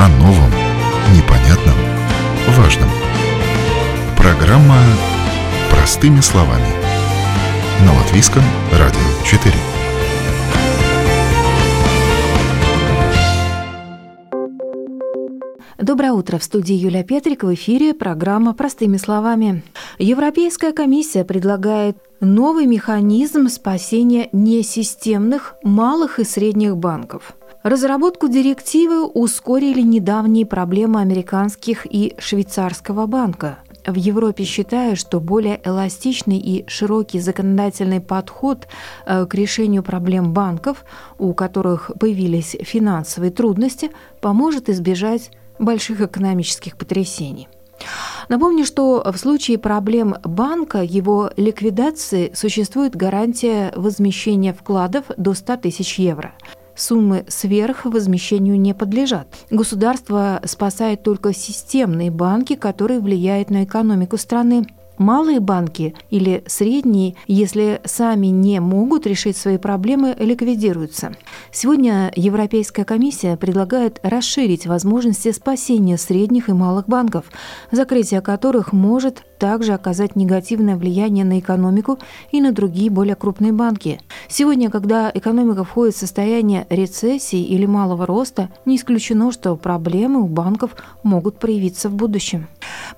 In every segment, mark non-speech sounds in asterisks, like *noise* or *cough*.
О новом, непонятном, важном. Программа «Простыми словами» на Латвийском радио 4. Доброе утро. В студии Юлия Петрик. В эфире программа «Простыми словами». Европейская комиссия предлагает новый механизм спасения несистемных малых и средних банков. Разработку директивы ускорили недавние проблемы американских и швейцарского банка. В Европе считают, что более эластичный и широкий законодательный подход э, к решению проблем банков, у которых появились финансовые трудности, поможет избежать больших экономических потрясений. Напомню, что в случае проблем банка, его ликвидации существует гарантия возмещения вкладов до 100 тысяч евро. Суммы сверх возмещению не подлежат. Государство спасает только системные банки, которые влияют на экономику страны. Малые банки или средние, если сами не могут решить свои проблемы, ликвидируются. Сегодня Европейская комиссия предлагает расширить возможности спасения средних и малых банков, закрытие которых может также оказать негативное влияние на экономику и на другие более крупные банки. Сегодня, когда экономика входит в состояние рецессии или малого роста, не исключено, что проблемы у банков могут проявиться в будущем.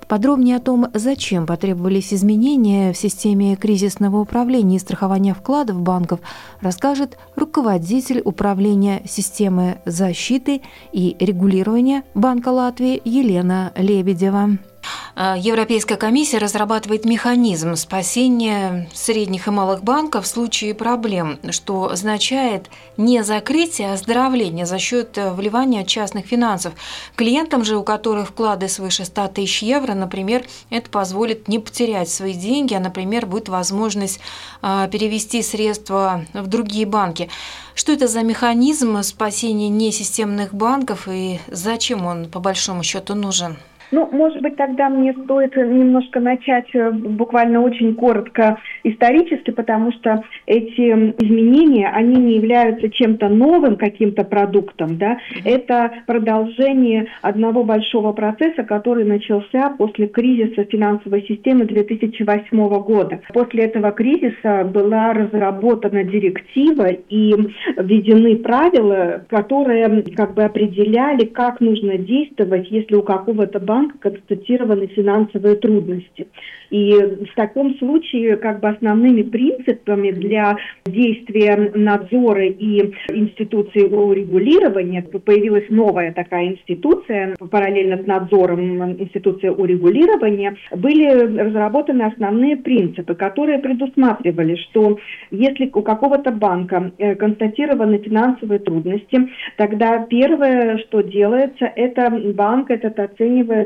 Подробнее о том, зачем потребовались изменения в системе кризисного управления и страхования вкладов банков, расскажет руководитель управления системы защиты и регулирования Банка Латвии Елена Лебедева. А, Европейская комиссия разрабатывает механизм спасения средних и малых банков в случае проблем, что означает не закрытие, а оздоровление за счет э, вливания частных финансов. Клиентам же, у которых вклады свыше 100 тысяч евро, например, это позволит не потерять свои деньги, а, например, будет возможность а, перевести средства в другие банки. Что это за механизм спасения несистемных банков и зачем он по большому счету нужен? Ну, может быть, тогда мне стоит немножко начать э, буквально очень коротко исторически, потому что эти изменения, они не являются чем-то новым каким-то продуктом, да, это продолжение одного большого процесса, который начался после кризиса финансовой системы 2008 года. После этого кризиса была разработана директива и введены правила, которые как бы определяли, как нужно действовать, если у какого-то банка банка констатированы финансовые трудности. И в таком случае как бы основными принципами для действия надзора и институции урегулирования появилась новая такая институция, параллельно с надзором институция урегулирования, были разработаны основные принципы, которые предусматривали, что если у какого-то банка э, констатированы финансовые трудности, тогда первое, что делается, это банк этот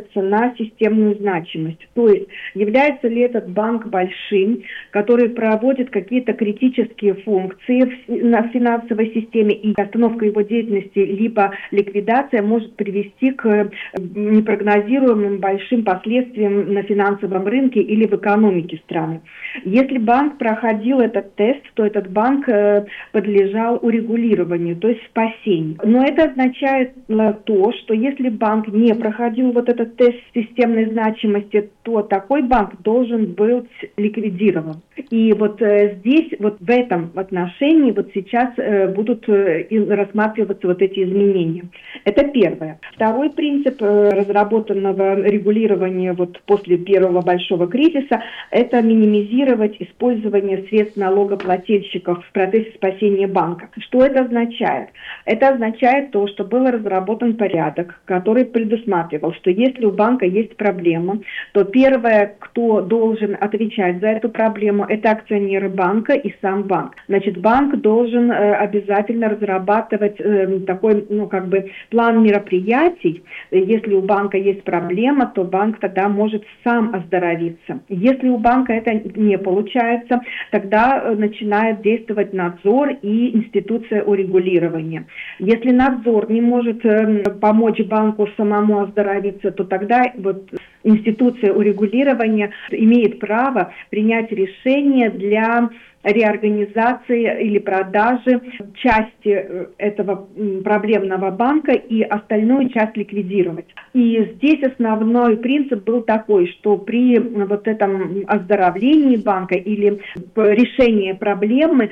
оценивается на системную значимость. То есть является ли этот банк большим, который проводит какие-то критические функции в, на финансовой системе, и остановка его деятельности либо ликвидация может привести к э, непрогнозируемым большим последствиям на финансовом рынке или в экономике страны. Если банк проходил этот тест, то этот банк э, подлежал урегулированию, то есть спасению. Но это означает э, то, что если банк не проходил вот этот тест системной значимости, то такой банк должен быть ликвидирован. И вот э, здесь, вот в этом отношении, вот сейчас э, будут э, рассматриваться вот эти изменения. Это первое. Второй принцип разработанного регулирования вот после первого большого кризиса – это минимизировать использование средств налогоплательщиков в процессе спасения банка. Что это означает? Это означает то, что был разработан порядок, который предусматривал, что если у банка есть проблема, то первое, кто должен отвечать за эту проблему, это акционеры банка и сам банк. Значит, банк должен э, обязательно разрабатывать э, такой, ну, как бы план мероприятий. Если у банка есть проблема, то банк тогда может сам оздоровиться. Если у банка это не получается, тогда э, начинает действовать надзор и институция урегулирования. Если надзор не может э, помочь банку самому оздоровиться, то тогда вот институция урегулирования имеет право принять решение для реорганизации или продажи части э, этого проблемного банка и остальную часть ликвидировать. И здесь основной принцип был такой, что при вот этом оздоровлении банка или решении проблемы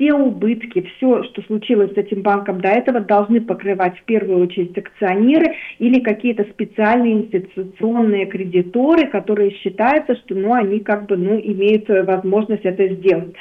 все убытки, все, что случилось с этим банком до этого, должны покрывать в первую очередь акционеры или какие-то специальные институционные кредиторы, которые считаются, что ну, они как бы ну, имеют возможность это сделать.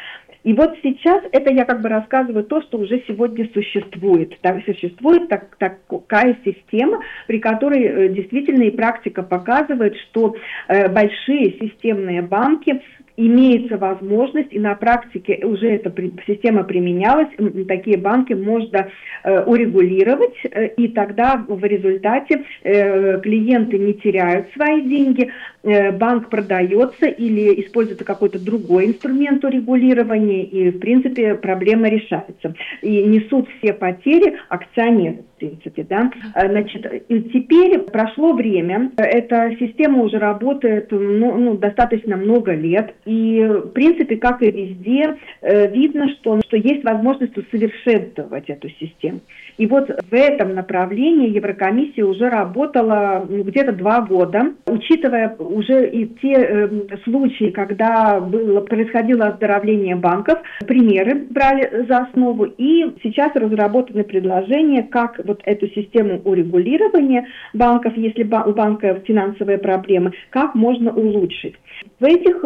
И вот сейчас это я как бы рассказываю то, что уже сегодня существует. Так, существует так, такая система, при которой э, действительно и практика показывает, что э, большие системные банки имеется возможность, и на практике уже эта система применялась, такие банки можно э, урегулировать, э, и тогда в результате э, клиенты не теряют свои деньги, банк продается или используется какой-то другой инструмент урегулирования, и в принципе проблема решается. И несут все потери акционеры в принципе, да. Значит, и теперь прошло время, эта система уже работает ну, ну, достаточно много лет, и, в принципе, как и везде, э, видно, что, что есть возможность усовершенствовать эту систему. И вот в этом направлении Еврокомиссия уже работала ну, где-то два года, учитывая уже и те э, случаи, когда было, происходило оздоровление банков, примеры брали за основу, и сейчас разработаны предложения, как вот эту систему урегулирования банков, если у банка финансовые проблемы, как можно улучшить. В этих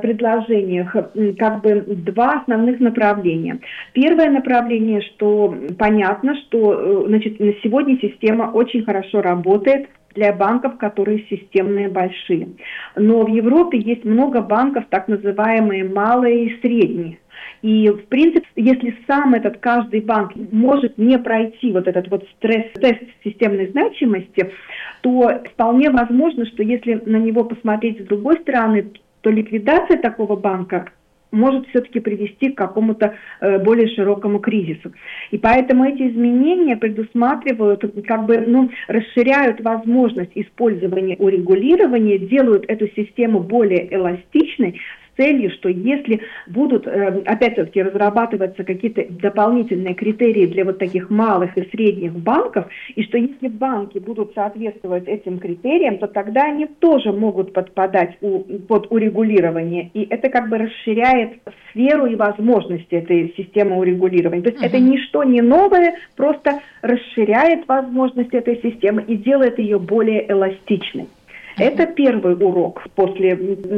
предложениях как бы два основных направления. Первое направление, что понятно, что э, значит, на сегодня система очень хорошо работает, для банков, которые системные большие. Но в Европе есть много банков, так называемые малые и средние. И, в принципе, если сам этот каждый банк может не пройти вот этот вот стресс-тест системной значимости, то вполне возможно, что если на него посмотреть с другой стороны, то ликвидация такого банка может все-таки привести к какому-то э, более широкому кризису. И поэтому эти изменения предусматривают, как бы, ну, расширяют возможность использования урегулирования, делают эту систему более эластичной, целью, что если будут, э, опять-таки, разрабатываться какие-то дополнительные критерии для вот таких малых и средних банков, и что если банки будут соответствовать этим критериям, то тогда они тоже могут подпадать у, под урегулирование, и это как бы расширяет сферу и возможности этой системы урегулирования. То есть uh-huh. это ничто не новое, просто расширяет возможности этой системы и делает ее более эластичной. Это первый урок после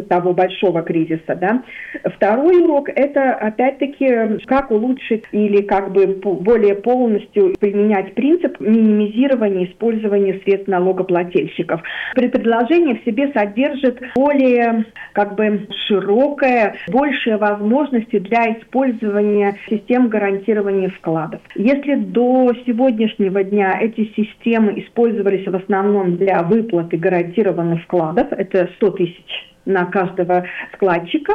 того большого кризиса. Да? Второй урок – это, опять-таки, как улучшить или как бы более полностью применять принцип минимизирования использования средств налогоплательщиков. Предложение в себе содержит более как бы широкое, большие возможности для использования систем гарантирования вкладов. Если до сегодняшнего дня эти системы использовались в основном для выплаты гарантированных миллионов вкладов, это 100 тысяч на каждого вкладчика,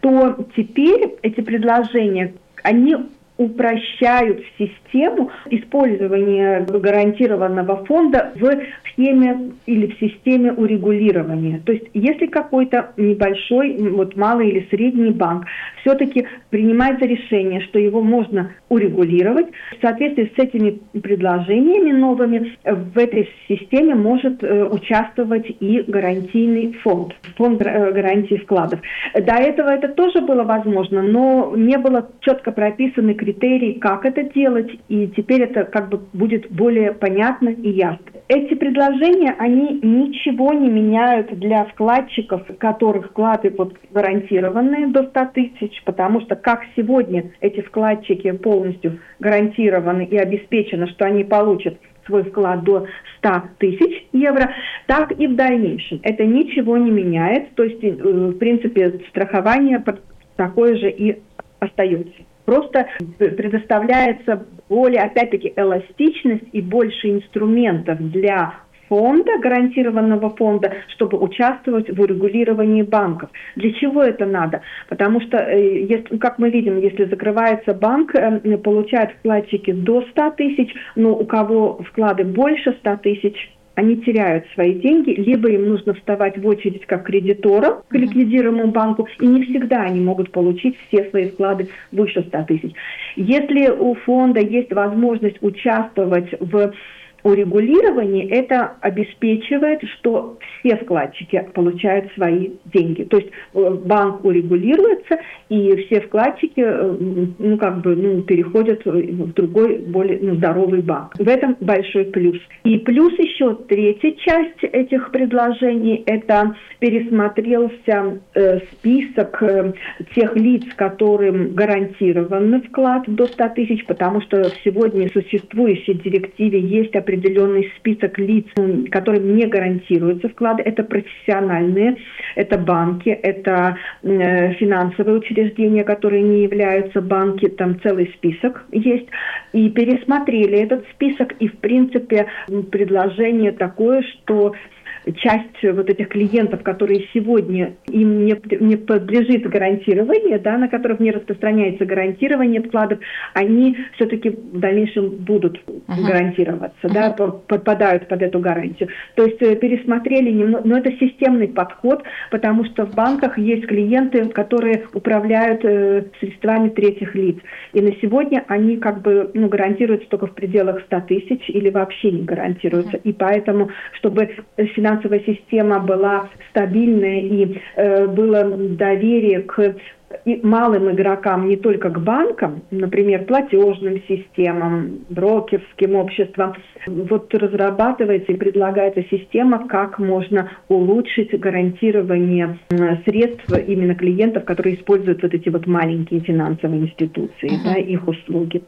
то теперь эти предложения, они упрощают систему использования гарантированного фонда в схеме или в системе урегулирования. То есть если какой-то небольшой, вот малый или средний банк все-таки принимается решение, что его можно урегулировать, в соответствии с этими предложениями новыми в этой системе может э, участвовать и гарантийный фонд, фонд э, гарантии вкладов. До этого это тоже было возможно, но не было четко прописаны критерии критерий, как это делать, и теперь это как бы будет более понятно и ясно. Эти предложения, они ничего не меняют для вкладчиков, которых вклады вот гарантированные до 100 тысяч, потому что как сегодня эти вкладчики полностью гарантированы и обеспечено, что они получат свой вклад до 100 тысяч евро, так и в дальнейшем. Это ничего не меняет, то есть, э, в принципе, страхование такое же и остается. Просто предоставляется более, опять-таки, эластичность и больше инструментов для фонда, гарантированного фонда, чтобы участвовать в урегулировании банков. Для чего это надо? Потому что, э, если, как мы видим, если закрывается банк, э, получают вкладчики до 100 тысяч, но у кого вклады больше 100 тысяч, они теряют свои деньги, либо им нужно вставать в очередь как кредиторам к ликвидируемому банку, и не всегда они могут получить все свои вклады выше 100 тысяч. Если у фонда есть возможность участвовать в урегулировании это обеспечивает, что все вкладчики получают свои деньги. То есть э, банк урегулируется, и все вкладчики э, ну, как бы, ну, переходят в другой, более ну, здоровый банк. В этом большой плюс. И плюс еще третья часть этих предложений – это пересмотрелся э, список э, тех лиц, которым гарантирован вклад до 100 тысяч, потому что в сегодня существующей директиве есть определенные определенный список лиц, которым не гарантируются вклады. Это профессиональные, это банки, это э, финансовые учреждения, которые не являются банки, там целый список есть. И пересмотрели этот список, и в принципе предложение такое, что часть вот этих клиентов, которые сегодня им не, не подлежит гарантирование, да, на которых не распространяется гарантирование вкладов, они все-таки в дальнейшем будут uh-huh. гарантироваться, uh-huh. да, подпадают под эту гарантию. То есть э, пересмотрели немного, но это системный подход, потому что в банках есть клиенты, которые управляют э, средствами третьих лиц. И на сегодня они как бы ну, гарантируются только в пределах 100 тысяч или вообще не гарантируются. Uh-huh. И поэтому, чтобы финансовые финансовая система была стабильная и э, было доверие к и малым игрокам, не только к банкам, например, платежным системам, брокерским обществам, вот разрабатывается и предлагается система, как можно улучшить гарантирование средств именно клиентов, которые используют вот эти вот маленькие финансовые институции, uh-huh. да, их услуги.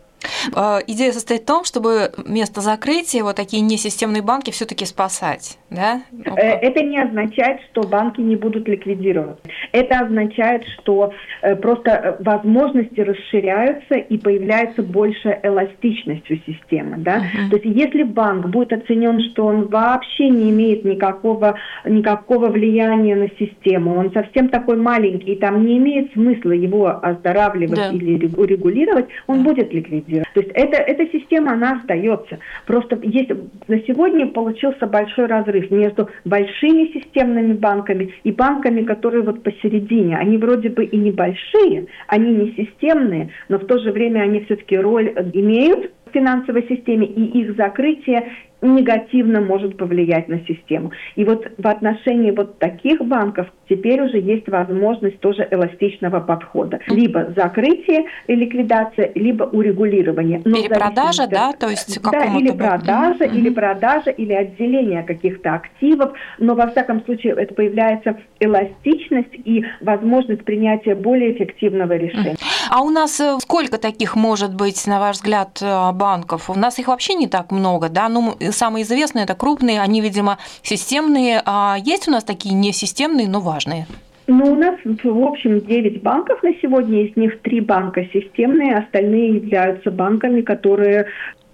А, идея состоит в том, чтобы вместо закрытия вот такие несистемные банки все-таки спасать, да? Э, это не означает, что банки не будут ликвидировать. Это означает, что э, просто э, возможности расширяются и появляется больше эластичность у системы, да? Uh-huh. То есть если банк будет оценен, что он вообще не имеет никакого никакого влияния на систему, он совсем такой маленький, и там не имеет смысла его оздоравливать да. или урегулировать, он uh-huh. будет ликвидировать делать. То есть это, эта система, она остается. Просто есть, на сегодня получился большой разрыв между большими системными банками и банками, которые вот посередине. Они вроде бы и небольшие, они не системные, но в то же время они все-таки роль имеют в финансовой системе, и их закрытие негативно может повлиять на систему. И вот в отношении вот таких банков теперь уже есть возможность тоже эластичного подхода. Либо закрытие и ликвидация, либо урегулирование. Но или продажа, да? То есть да, или продажа, mm-hmm. или продажа, или отделение каких-то активов. Но во всяком случае это появляется эластичность и возможность принятия более эффективного решения. А у нас э, сколько таких может быть, на ваш взгляд, э, банков? У нас их вообще не так много, да? Ну, самые известные это крупные, они, видимо, системные. А есть у нас такие несистемные, но важные? Ну, у нас, в общем, 9 банков на сегодня, из них 3 банка системные, остальные являются банками, которые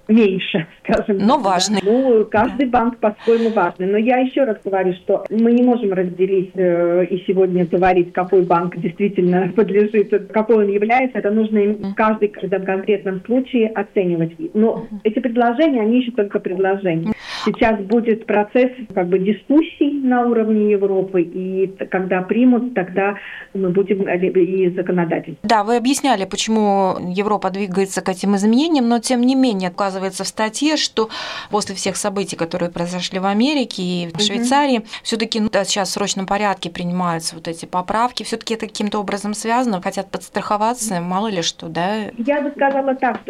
меньше, *laughs* скажем. Но так, важный. Ну, каждый да. банк по-своему важный. Но я еще раз говорю, что мы не можем разделить э, и сегодня говорить, какой банк действительно *laughs* подлежит, какой он является. Это нужно в каждый в конкретном случае оценивать. Но эти предложения, они еще только предложения. Сейчас будет процесс как бы дискуссий на уровне Европы, и когда примут, тогда мы будем и законодатель. Да, вы объясняли, почему Европа двигается к этим изменениям, но тем не менее указывается указывается в статье, что после всех событий, которые произошли в Америке и в Швейцарии, все-таки ну, сейчас в срочном порядке принимаются вот эти поправки. Все-таки это каким-то образом связано, хотят подстраховаться, мало ли что, да? Я бы сказала так,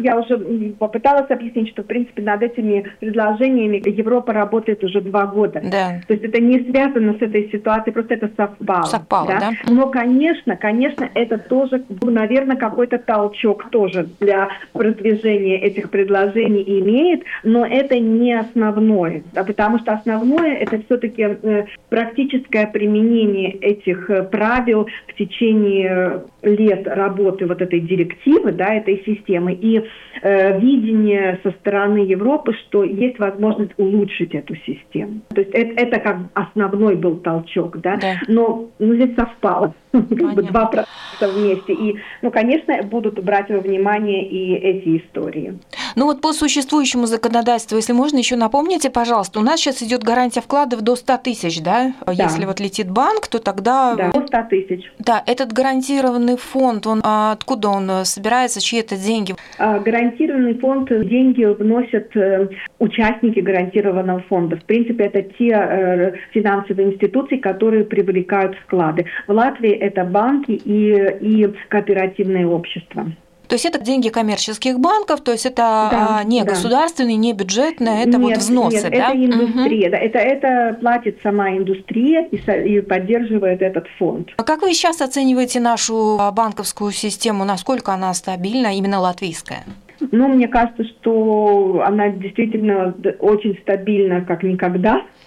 я уже попыталась объяснить, что в принципе над этими предложениями Европа работает уже два года. Да. То есть это не связано с этой ситуацией, просто это совпало. Совпало, да? да? Но, конечно, конечно, это тоже, наверное, какой-то толчок тоже для продвижения этих предложений предложений имеет, но это не основное, да, потому что основное это все-таки э, практическое применение этих э, правил в течение лет работы вот этой директивы, да, этой системы, и э, видение со стороны Европы, что есть возможность улучшить эту систему. То есть это, это как основной был толчок, да, да. но ну, здесь совпало как бы два процесса вместе. И, ну, конечно, будут брать во внимание и эти истории. Ну вот по существующему законодательству, если можно, еще напомните, пожалуйста, у нас сейчас идет гарантия вкладов до 100 тысяч, да? да? Если вот летит банк, то тогда... Да, до 100 тысяч. Да, этот гарантированный фонд, он а откуда он собирается, чьи это деньги? А, гарантированный фонд, деньги вносят э, участники гарантированного фонда. В принципе, это те э, финансовые институции, которые привлекают вклады. В Латвии это банки и, и кооперативные общества. То есть это деньги коммерческих банков, то есть это да, не да. государственные, не бюджетные, это нет, вот взносы, нет, да? это индустрия, угу. да, это, это платит сама индустрия и, и поддерживает этот фонд. А как вы сейчас оцениваете нашу банковскую систему, насколько она стабильна, именно латвийская? Ну, мне кажется, что она действительно очень стабильна, как никогда. *laughs*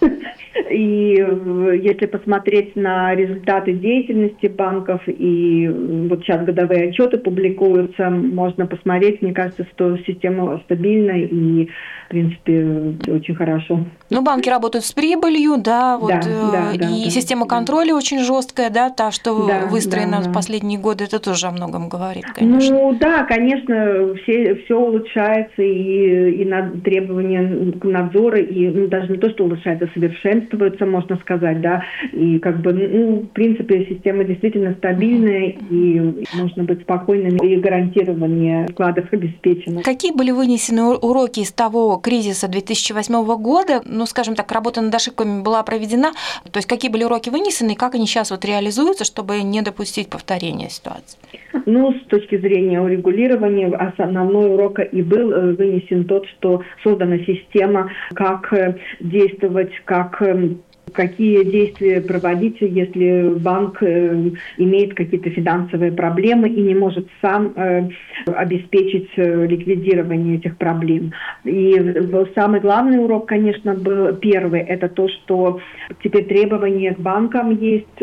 И э, если посмотреть на результаты деятельности банков, и вот сейчас годовые отчеты публикуются, можно посмотреть, мне кажется, что система стабильна и, в принципе, очень хорошо. Ну, банки работают с прибылью, да, вот, да, э, да, и да, система контроля да. очень жесткая, да, та, что да, выстроена да, да. в последние годы, это тоже о многом говорит, конечно. Ну, да, конечно, все, все улучшается, и, и над, требования к надзору, и ну, даже не то, что улучшается, совершенствуется, можно сказать, да, и как бы, ну, в принципе, система действительно стабильная, и можно быть спокойным, и гарантирование вкладов обеспечено. Какие были вынесены уроки из того кризиса 2008 года, ну, скажем так, работа над ошибками была проведена, то есть какие были уроки вынесены, и как они сейчас вот реализуются, чтобы не допустить повторения ситуации? Ну, с точки зрения урегулирования, основной урок и был э, вынесен тот, что создана система, как э, действовать, как эм, какие действия проводить, если банк э, имеет какие-то финансовые проблемы и не может сам э, обеспечить э, ликвидирование этих проблем. И самый главный урок, конечно, был первый, это то, что теперь требования к банкам есть,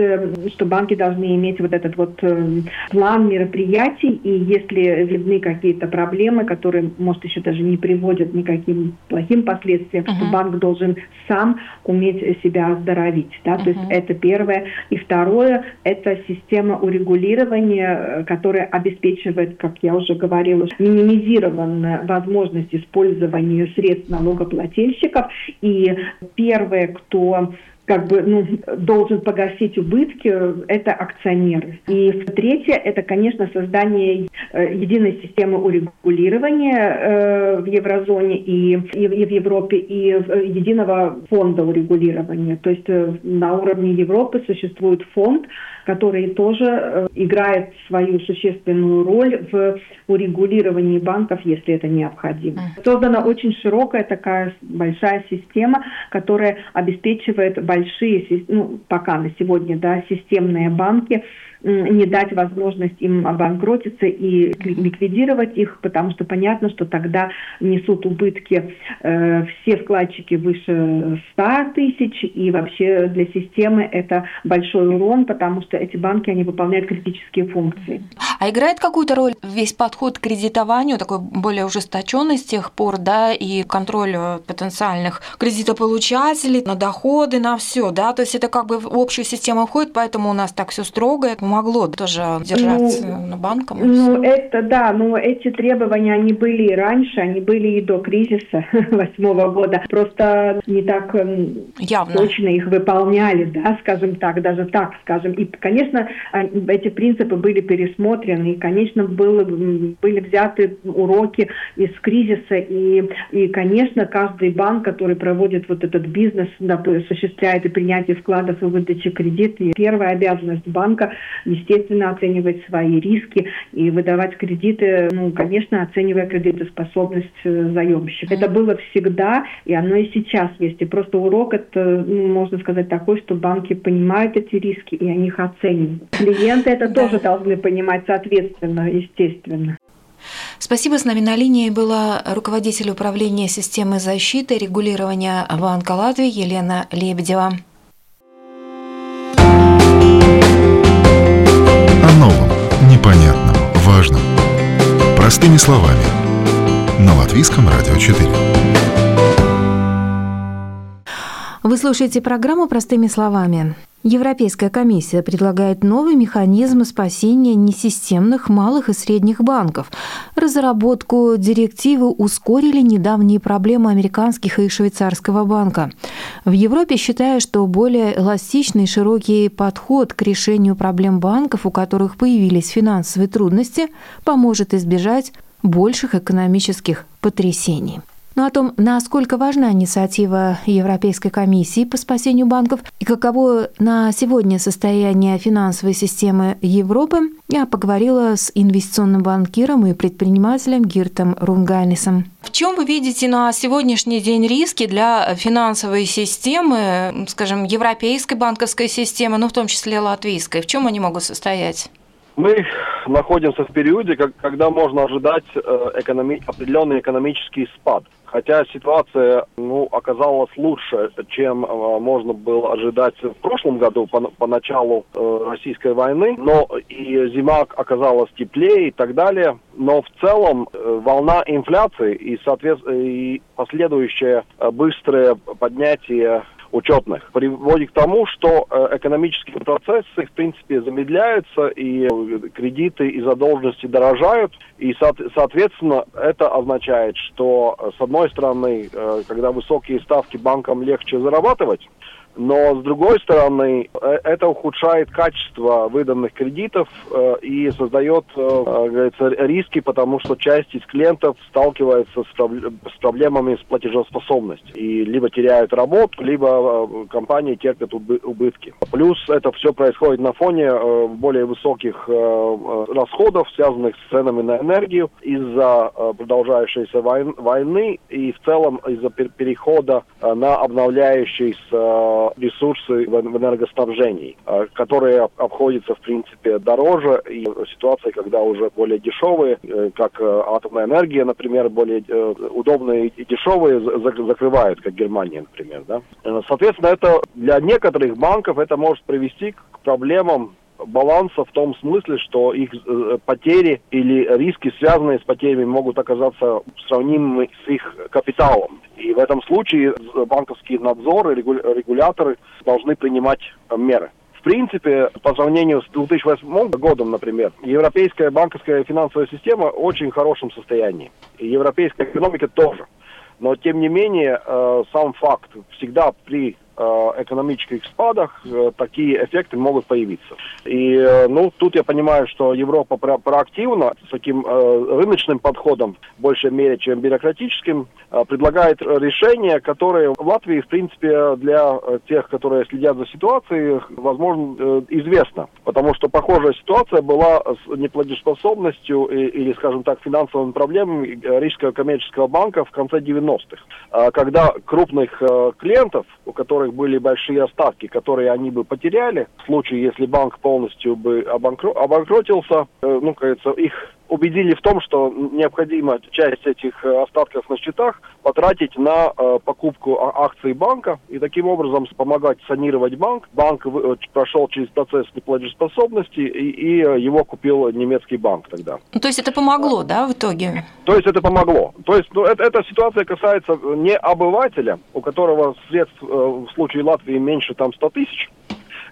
что банки должны иметь вот этот вот план мероприятий, и если видны какие-то проблемы, которые, может, еще даже не приводят никаким плохим последствиям, uh-huh. что банк должен сам уметь себя оздоровить. Да? Uh-huh. То есть это первое. И второе – это система урегулирования, э, которая обеспечивает, как я уже говорила, минимизированную возможность использования средств налогоплательщиков. И первое, кто как бы ну, должен погасить убытки, это акционеры. И третье, это, конечно, создание э, единой системы урегулирования э, в еврозоне и, и, и в Европе, и единого фонда урегулирования. То есть э, на уровне Европы существует фонд, который тоже э, играет свою существенную роль в урегулировании банков, если это необходимо. Создана очень широкая такая большая система, которая обеспечивает большие, ну, пока на сегодня, да, системные банки, не дать возможность им обанкротиться и ликвидировать их, потому что понятно, что тогда несут убытки э, все вкладчики выше 100 тысяч, и вообще для системы это большой урон, потому что эти банки, они выполняют критические функции. А играет какую-то роль весь подход к кредитованию, такой более ужесточенный с тех пор, да, и контроль потенциальных кредитополучателей на доходы, на все, да, то есть это как бы в общую систему входит, поэтому у нас так все строго, помогло тоже держаться ну, на банком? Ну, это да, но эти требования, они были и раньше, они были и до кризиса *laughs* восьмого года. Просто не так Явно. точно их выполняли, да, скажем так, даже так скажем. И, конечно, эти принципы были пересмотрены, и, конечно, было, были взяты уроки из кризиса, и, и, конечно, каждый банк, который проводит вот этот бизнес, осуществляет и принятие вкладов и выдачи кредитов, первая обязанность банка естественно, оценивать свои риски и выдавать кредиты, ну, конечно, оценивая кредитоспособность э, заемщика. Это было всегда, и оно и сейчас есть. И просто урок это, ну, можно сказать, такой, что банки понимают эти риски и они их оценивают. Клиенты это тоже должны понимать соответственно, естественно. Спасибо. С нами на линии была руководитель управления системы защиты и регулирования Банка Латвии Елена Лебедева. Простыми словами. На Латвийском радио 4. Вы слушаете программу «Простыми словами». Европейская комиссия предлагает новый механизм спасения несистемных малых и средних банков. Разработку директивы ускорили недавние проблемы американских и швейцарского банка. В Европе считают, что более эластичный и широкий подход к решению проблем банков, у которых появились финансовые трудности, поможет избежать больших экономических потрясений. Но о том, насколько важна инициатива Европейской комиссии по спасению банков и каково на сегодня состояние финансовой системы Европы, я поговорила с инвестиционным банкиром и предпринимателем Гиртом Рунганисом. В чем вы видите на сегодняшний день риски для финансовой системы, скажем, европейской банковской системы, ну в том числе латвийской? В чем они могут состоять? Мы находимся в периоде, когда можно ожидать э, определенный экономический спад. Хотя ситуация ну, оказалась лучше, чем э, можно было ожидать в прошлом году по, по началу э, российской войны, но и зима оказалась теплее и так далее. Но в целом э, волна инфляции и, соответственно, и последующее э, быстрое поднятие учетных приводит к тому, что э, экономические процессы, в принципе, замедляются, и кредиты и задолженности дорожают, и, соответственно, это означает, что, э, с одной стороны, э, когда высокие ставки банкам легче зарабатывать, но с другой стороны, э, это ухудшает качество выданных кредитов э, и создает э, говорится, риски, потому что часть из клиентов сталкивается с, проб- с проблемами с платежеспособностью и либо теряют работу, либо компании терпят убы- убытки. Плюс это все происходит на фоне более высоких расходов, связанных с ценами на энергию из-за продолжающейся войн- войны и в целом из-за пер- перехода на обновляющийся ресурсы в энергоснабжении, а, которые обходятся, в принципе, дороже. И ситуация, когда уже более дешевые, э, как э, атомная энергия, например, более э, удобные и дешевые, закрывают, как Германия, например. Да? Соответственно, это для некоторых банков это может привести к проблемам баланса в том смысле, что их потери или риски, связанные с потерями, могут оказаться сравнимы с их капиталом. И в этом случае банковский надзор и регуляторы должны принимать э, меры. В принципе, по сравнению с 2008 годом, например, европейская банковская финансовая система в очень хорошем состоянии. И европейская экономика тоже. Но, тем не менее, э, сам факт всегда при Э, экономических спадах э, такие эффекты могут появиться. И, э, ну, тут я понимаю, что Европа про проактивно, с таким рыночным подходом, в большей мере, чем бюрократическим, предлагает решения, которые в Латвии, в принципе, для тех, которые следят за ситуацией, возможно, известно. Потому что похожая ситуация была с неплатежеспособностью или, скажем так, финансовыми проблемами Рижского коммерческого банка в конце 90-х, когда крупных клиентов, у которых которых были большие остатки, которые они бы потеряли, в случае, если банк полностью бы обанкро обанкротился, э, ну, кажется, их убедили в том, что необходимо часть этих э, остатков на счетах потратить на э, покупку а, акций банка и таким образом помогать санировать банк. Банк э, прошел через процесс неплатежеспособности и, и его купил немецкий банк тогда. Ну, то есть это помогло, да, в итоге? То есть это помогло. То есть ну, это, эта ситуация касается не обывателя, у которого средств э, в случае Латвии меньше там 100 тысяч,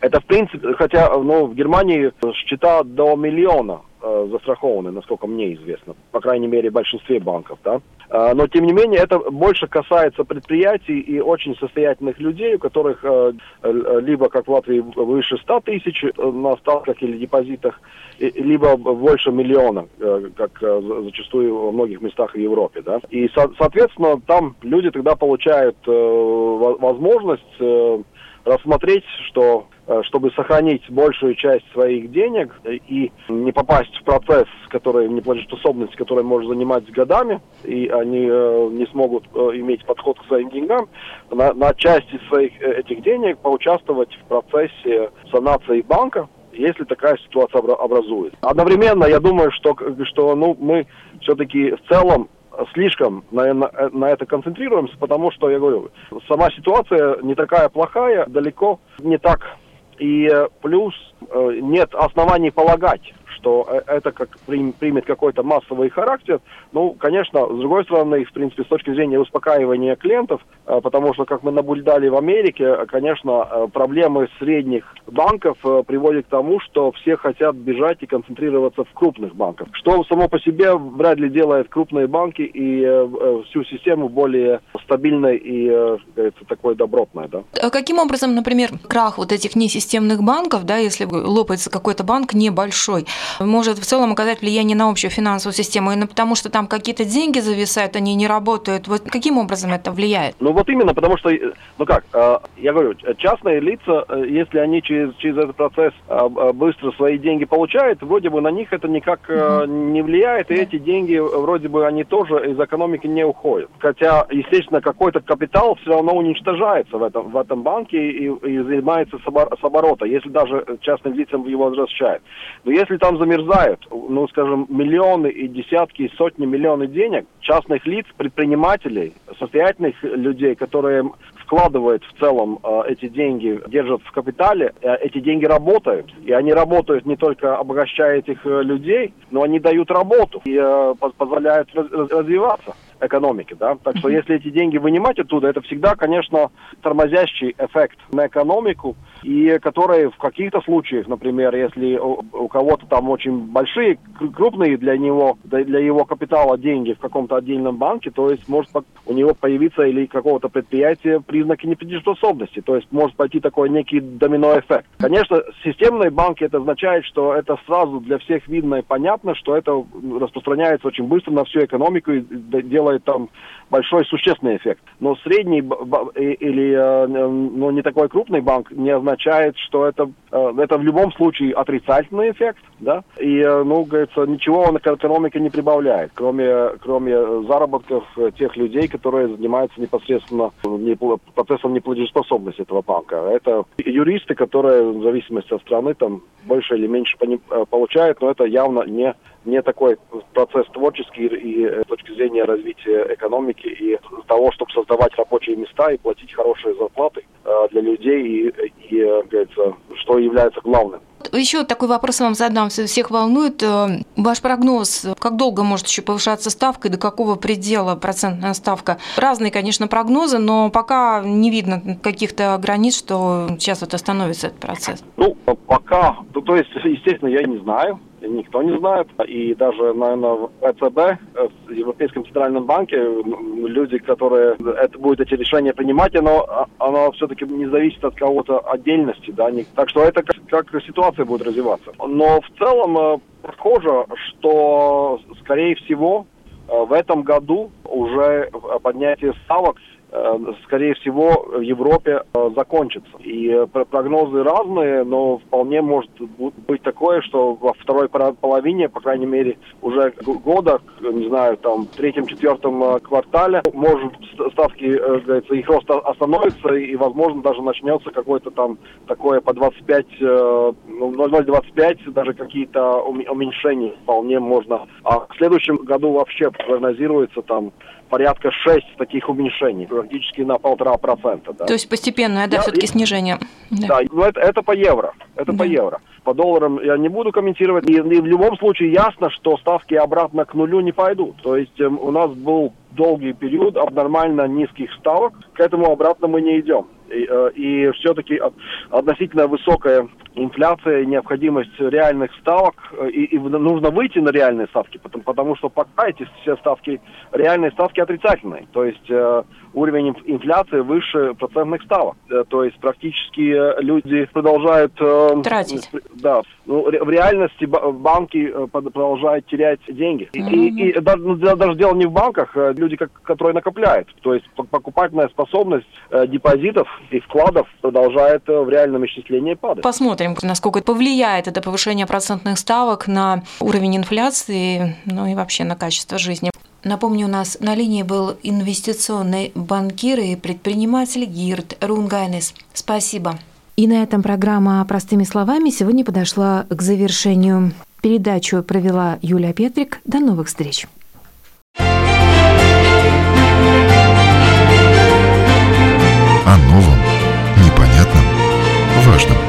это в принципе, хотя ну, в Германии счета до миллиона э, застрахованы, насколько мне известно, по крайней мере, в большинстве банков, да. Э, но, тем не менее, это больше касается предприятий и очень состоятельных людей, у которых э, либо, как в Латвии, выше 100 тысяч э, на остатках или депозитах, либо больше миллиона, э, как э, зачастую во многих местах в Европе, да. И, со соответственно, там люди тогда получают э, возможность э, рассмотреть, что чтобы сохранить большую часть своих денег и не попасть в процесс, который неплатежеспособность, который может занимать годами, и они э, не смогут э, иметь подход к своим деньгам, на, на части своих э, этих денег поучаствовать в процессе санации банка, если такая ситуация образуется. Одновременно я думаю, что, что ну, мы все-таки в целом слишком на, на, на это концентрируемся, потому что, я говорю, сама ситуация не такая плохая, далеко не так и э, плюс э, нет оснований полагать, что э, это как примет какой-то массовый характер. Ну, конечно, с другой стороны, в принципе, с точки зрения успокаивания клиентов, э, потому что, как мы наблюдали в Америке, конечно, проблемы средних банков приводят к тому, что все хотят бежать и концентрироваться в крупных банках. Что само по себе вряд ли делает крупные банки и всю систему более стабильной и, говорится, такой добротной. Да? А каким образом, например, крах вот этих несистемных банков, да, если лопается какой-то банк небольшой, может в целом оказать влияние на общую финансовую систему, именно потому что там какие-то деньги зависают, они не работают. Вот каким образом это влияет? Ну вот именно, потому что, ну как, э, я говорю, частные лица, э, если они через, через этот процесс э, быстро свои деньги получают, вроде бы на них это никак угу. не влияет, и да. эти деньги вроде бы они тоже из экономики не уходят. Хотя, естественно, какой-то капитал все равно уничтожается в этом, в этом банке и, и занимается с оборота, если даже частным лицам его возвращают. Но если там замерзают, ну, скажем, миллионы и десятки, и сотни миллионов денег частных лиц, предпринимателей, состоятельных людей, которые вкладывают в целом э, эти деньги, держат в капитале, э, эти деньги работают. И они работают не только обогащая этих э, людей, но они дают работу и э, позволяют раз, развиваться экономики, да. Так что если эти деньги вынимать оттуда, это всегда, конечно, тормозящий эффект на экономику, и который в каких-то случаях, например, если у, у кого-то там очень большие, крупные для него, для его капитала деньги в каком-то отдельном банке, то есть может у него появиться или какого-то предприятия признаки неплатежеспособности, то есть может пойти такой некий домино эффект. Конечно, системные банки это означает, что это сразу для всех видно и понятно, что это распространяется очень быстро на всю экономику и делает там большой существенный эффект. Но средний или ну, не такой крупный банк не означает, что это, э, это в любом случае отрицательный эффект, да, и, ну, говорится, ничего он к экономике не прибавляет, кроме, кроме заработков тех людей, которые занимаются непосредственно процессом неплатежеспособности этого банка. Это юристы, которые в зависимости от страны там больше или меньше получают, но это явно не не такой процесс творческий и с точки зрения развития экономики и того, чтобы создавать рабочие места и платить хорошие зарплаты э, для людей и, и говорится, что является главным. Еще такой вопрос вам задам, всех волнует. Э, ваш прогноз, как долго может еще повышаться ставка и до какого предела процентная ставка? Разные, конечно, прогнозы, но пока не видно каких-то границ, что сейчас вот остановится этот процесс. Ну, пока, то, то есть, естественно, я не знаю никто не знает. И даже, наверное, в ЭЦБ, э, в Европейском Центральном банке, люди, которые это будут эти решения принимать, оно, а, оно все-таки не зависит от кого-то отдельности. Да? Так что это как, как ситуация будет развиваться. Но в целом э, похоже, что, скорее всего, э, в этом году уже поднятие ставок Э, скорее всего, в Европе э, закончится. И э, прогнозы разные, но вполне может быть такое, что во второй половине, по крайней мере, уже года, не знаю, там, третьем-четвертом квартале, может ставки, говорится, их рост остановится, и, возможно, даже начнется какое-то там такое по 25, ну, 0,25, даже какие-то уменьшения вполне можно. А в следующем году вообще прогнозируется там порядка 6 таких уменьшений, практически на полтора процента. Да. То есть постепенное, да, все-таки снижение. Да, да ну это, это по евро. Это да. по евро. По долларам я не буду комментировать. И, и в любом случае ясно, что ставки обратно к нулю не пойдут. То есть э, у нас был долгий период абнормально низких ставок. К этому обратно мы не идем. И, э, и все-таки относительно высокая инфляция, необходимость реальных ставок, э, и, и нужно выйти на реальные ставки, потому, потому что пока эти все ставки, реальные ставки отрицательные. То есть э, уровень инфляции выше процентных ставок. Э, то есть практически э, люди продолжают... Э, Тратить. Да. Ну, в реальности банки продолжают терять деньги. Mm-hmm. И, и даже, ну, даже дело не в банках, люди, которые накопляют. То есть покупательная способность депозитов и вкладов продолжает в реальном исчислении падать. Посмотрим, насколько повлияет это повышение процентных ставок на уровень инфляции, ну и вообще на качество жизни. Напомню, у нас на линии был инвестиционный банкир и предприниматель Гирд Рунгайнес. Спасибо. И на этом программа «Простыми словами» сегодня подошла к завершению. Передачу провела Юлия Петрик. До новых встреч. О новом, непонятном, важном.